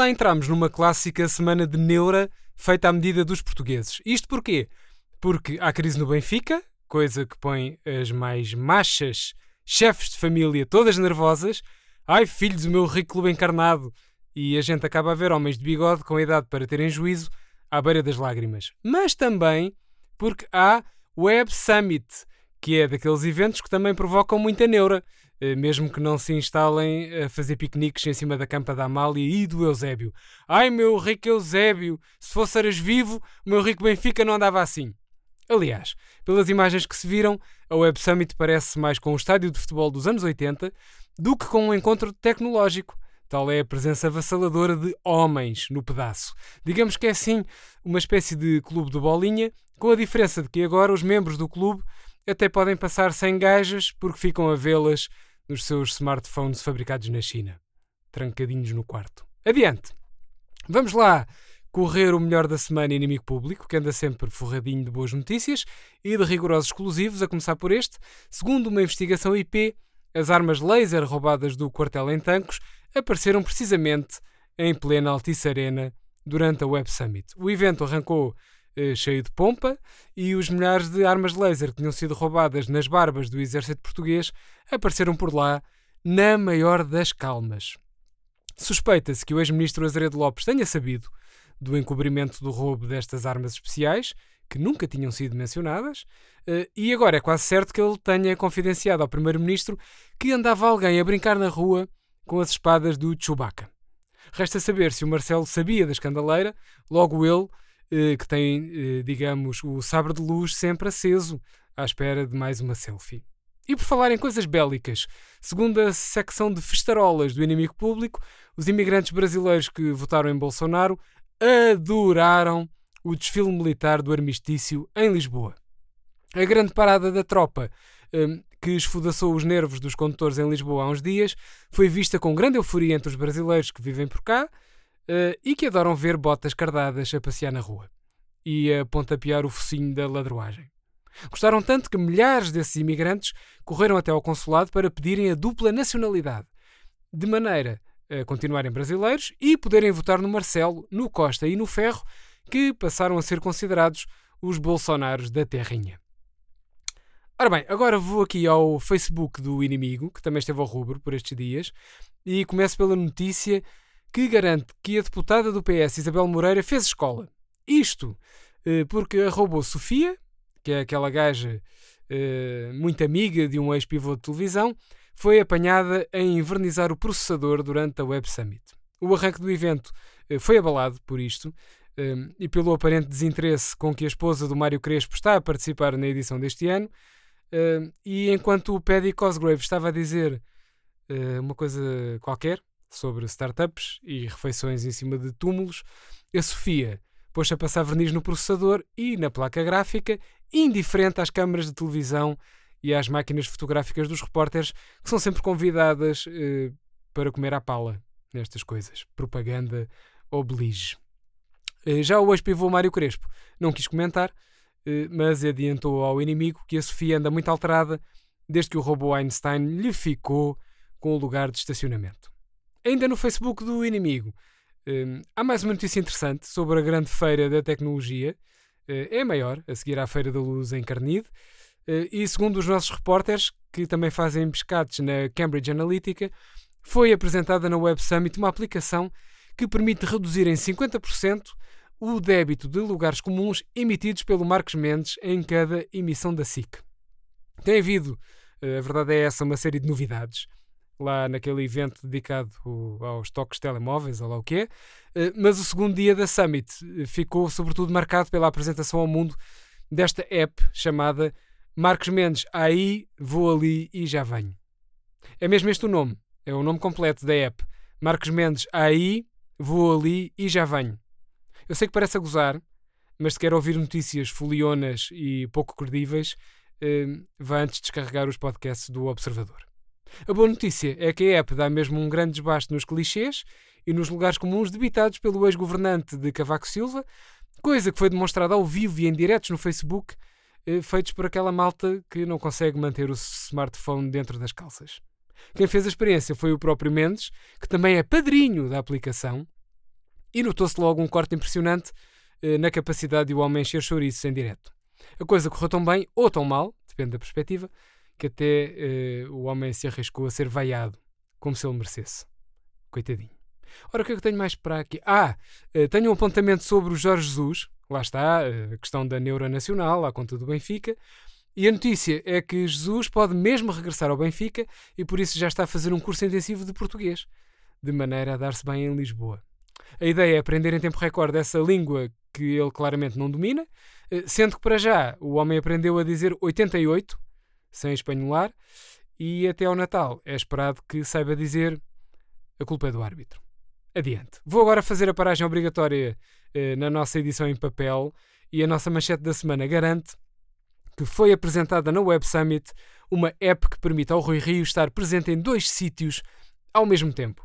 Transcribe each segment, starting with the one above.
lá entramos numa clássica semana de neura feita à medida dos portugueses. Isto porquê? Porque há crise no Benfica, coisa que põe as mais machas chefes de família todas nervosas. Ai, filhos, o meu rico clube encarnado. E a gente acaba a ver homens de bigode com a idade para terem juízo à beira das lágrimas. Mas também porque há Web Summit, que é daqueles eventos que também provocam muita neura, mesmo que não se instalem a fazer piqueniques em cima da campa da Amália e do Eusébio. Ai, meu rico Eusébio, se fosse eras vivo, o meu rico Benfica não andava assim. Aliás, pelas imagens que se viram, a Web Summit parece mais com um estádio de futebol dos anos 80 do que com um encontro tecnológico. Tal é a presença avassaladora de homens no pedaço. Digamos que é assim uma espécie de clube de bolinha, com a diferença de que agora os membros do clube até podem passar sem gajas porque ficam a vê-las nos seus smartphones fabricados na China, trancadinhos no quarto. Adiante! Vamos lá correr o melhor da semana inimigo público, que anda sempre forradinho de boas notícias e de rigorosos exclusivos, a começar por este. Segundo uma investigação IP, as armas laser roubadas do quartel em Tancos apareceram precisamente em plena Altice Arena durante a Web Summit. O evento arrancou cheio de pompa e os milhares de armas laser que tinham sido roubadas nas barbas do exército português apareceram por lá na maior das calmas. Suspeita-se que o ex-ministro Azeredo Lopes tenha sabido do encobrimento do roubo destas armas especiais, que nunca tinham sido mencionadas, eh, e agora é quase certo que ele tenha confidenciado ao primeiro-ministro que andava alguém a brincar na rua com as espadas do Chewbacca. Resta saber se o Marcelo sabia da escandaleira, logo ele eh, que tem, eh, digamos, o sabre de luz sempre aceso, à espera de mais uma selfie. E por falar em coisas bélicas, segundo a secção de festarolas do inimigo público, os imigrantes brasileiros que votaram em Bolsonaro adoraram o desfile militar do armistício em Lisboa. A grande parada da tropa, hum, que esfudaçou os nervos dos condutores em Lisboa há uns dias, foi vista com grande euforia entre os brasileiros que vivem por cá uh, e que adoram ver botas cardadas a passear na rua e a pontapear o focinho da ladroagem. Gostaram tanto que milhares desses imigrantes correram até ao consulado para pedirem a dupla nacionalidade, de maneira a continuarem brasileiros e poderem votar no Marcelo, no Costa e no Ferro, que passaram a ser considerados os Bolsonaros da terrinha. Ora bem, agora vou aqui ao Facebook do inimigo, que também esteve ao rubro por estes dias, e começo pela notícia que garante que a deputada do PS, Isabel Moreira, fez escola. Isto eh, porque a robô Sofia, que é aquela gaja eh, muito amiga de um ex-pivô de televisão, foi apanhada a invernizar o processador durante a Web Summit. O arranque do evento eh, foi abalado por isto e pelo aparente desinteresse com que a esposa do Mário Crespo está a participar na edição deste ano. E enquanto o Paddy Cosgrave estava a dizer uma coisa qualquer, sobre startups e refeições em cima de túmulos, a Sofia pôs a passar verniz no processador e na placa gráfica, indiferente às câmaras de televisão e às máquinas fotográficas dos repórteres, que são sempre convidadas eh, para comer à pala nestas coisas. Propaganda oblige. Eh, já o ex-pivô Mário Crespo não quis comentar, eh, mas adiantou ao inimigo que a Sofia anda muito alterada desde que o robô Einstein lhe ficou com o lugar de estacionamento. Ainda no Facebook do inimigo, um, há mais uma notícia interessante sobre a grande feira da tecnologia. Uh, é maior, a seguir à Feira da Luz em Carnide. Uh, e segundo os nossos repórteres, que também fazem pescados na Cambridge Analytica, foi apresentada na Web Summit uma aplicação que permite reduzir em 50% o débito de lugares comuns emitidos pelo Marcos Mendes em cada emissão da SIC. Tem havido, uh, a verdade é essa, uma série de novidades lá naquele evento dedicado aos toques telemóveis, ou lá o que. Eh, mas o segundo dia da Summit eh, ficou sobretudo marcado pela apresentação ao mundo desta app chamada Marcos Mendes, aí, vou ali e já venho. É mesmo este o nome, é o nome completo da app. Marcos Mendes, aí, vou ali e já venho. Eu sei que parece a gozar, mas se quer ouvir notícias folionas e pouco credíveis, eh, vá antes descarregar os podcasts do Observador. A boa notícia é que a app dá mesmo um grande desbaste nos clichês e nos lugares comuns debitados pelo ex-governante de Cavaco Silva, coisa que foi demonstrada ao vivo e em diretos no Facebook, eh, feitos por aquela malta que não consegue manter o smartphone dentro das calças. Quem fez a experiência foi o próprio Mendes, que também é padrinho da aplicação, e notou-se logo um corte impressionante eh, na capacidade de o homem encher chouriços em direto. A coisa correu tão bem ou tão mal, depende da perspectiva, que até eh, o homem se arriscou a ser vaiado, como se ele merecesse. Coitadinho. Ora, o que é que tenho mais para aqui? Ah, eh, tenho um apontamento sobre o Jorge Jesus, lá está, eh, a questão da neura nacional, à conta do Benfica, e a notícia é que Jesus pode mesmo regressar ao Benfica e por isso já está a fazer um curso intensivo de português, de maneira a dar-se bem em Lisboa. A ideia é aprender em tempo recorde essa língua que ele claramente não domina, sendo que para já o homem aprendeu a dizer 88, sem espanholar, e até ao Natal é esperado que saiba dizer a culpa é do árbitro. Adiante. Vou agora fazer a paragem obrigatória eh, na nossa edição em papel e a nossa manchete da semana garante que foi apresentada na Web Summit uma app que permite ao Rui Rio estar presente em dois sítios ao mesmo tempo.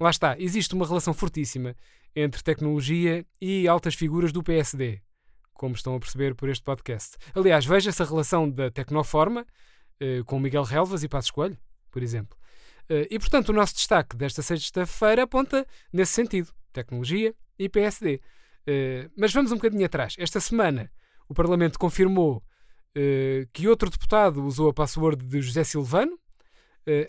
Lá está, existe uma relação fortíssima entre tecnologia e altas figuras do PSD, como estão a perceber por este podcast. Aliás, veja essa relação da Tecnoforma eh, com Miguel Relvas e Passos Coelho, por exemplo. Eh, e, portanto, o nosso destaque desta sexta-feira aponta nesse sentido: tecnologia e PSD. Eh, mas vamos um bocadinho atrás. Esta semana, o Parlamento confirmou que outro deputado usou a password de José Silvano,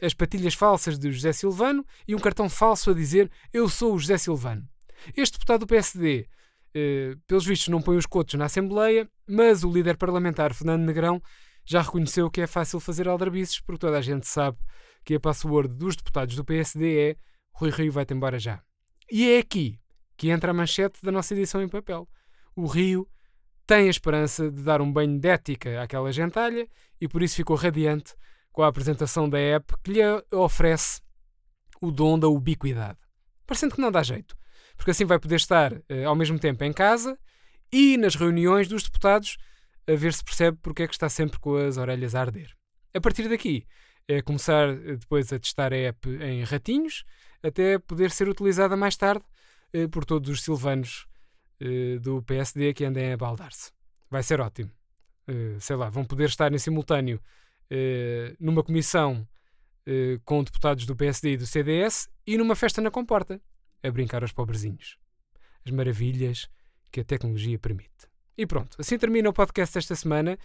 as patilhas falsas de José Silvano e um cartão falso a dizer Eu sou o José Silvano. Este deputado do PSD, pelos vistos, não põe os cotos na Assembleia, mas o líder parlamentar, Fernando Negrão, já reconheceu que é fácil fazer aldrabices, porque toda a gente sabe que a password dos deputados do PSD é Rui Rio vai-te embora já. E é aqui que entra a manchete da nossa edição em papel. O Rio tem a esperança de dar um banho de ética àquela gentalha e por isso ficou radiante com a apresentação da app que lhe oferece o dom da ubiquidade. Parecendo que não dá jeito, porque assim vai poder estar uh, ao mesmo tempo em casa e nas reuniões dos deputados a ver se percebe porque é que está sempre com as orelhas a arder. A partir daqui, é começar eh, depois a testar a app em ratinhos, até poder ser utilizada mais tarde eh, por todos os silvanos eh, do PSD que andem a baldar-se. Vai ser ótimo. sei lá, vão poder estar em simultâneo numa comissão com deputados do PSD e do CDS e numa festa na comporta, a brincar aos pobrezinhos. As maravilhas que a tecnologia permite. E pronto, assim termina o podcast desta semana.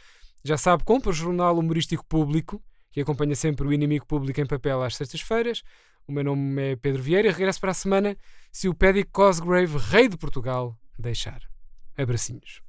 Já sabe, compra o Jornal Humorístico Público que acompanha sempre o Inimigo Público em papel às sextas-feiras. O meu nome é Pedro Vieira e regresso para a semana se o Paddy Cosgrave, rei de Portugal, deixar. Abracinhos.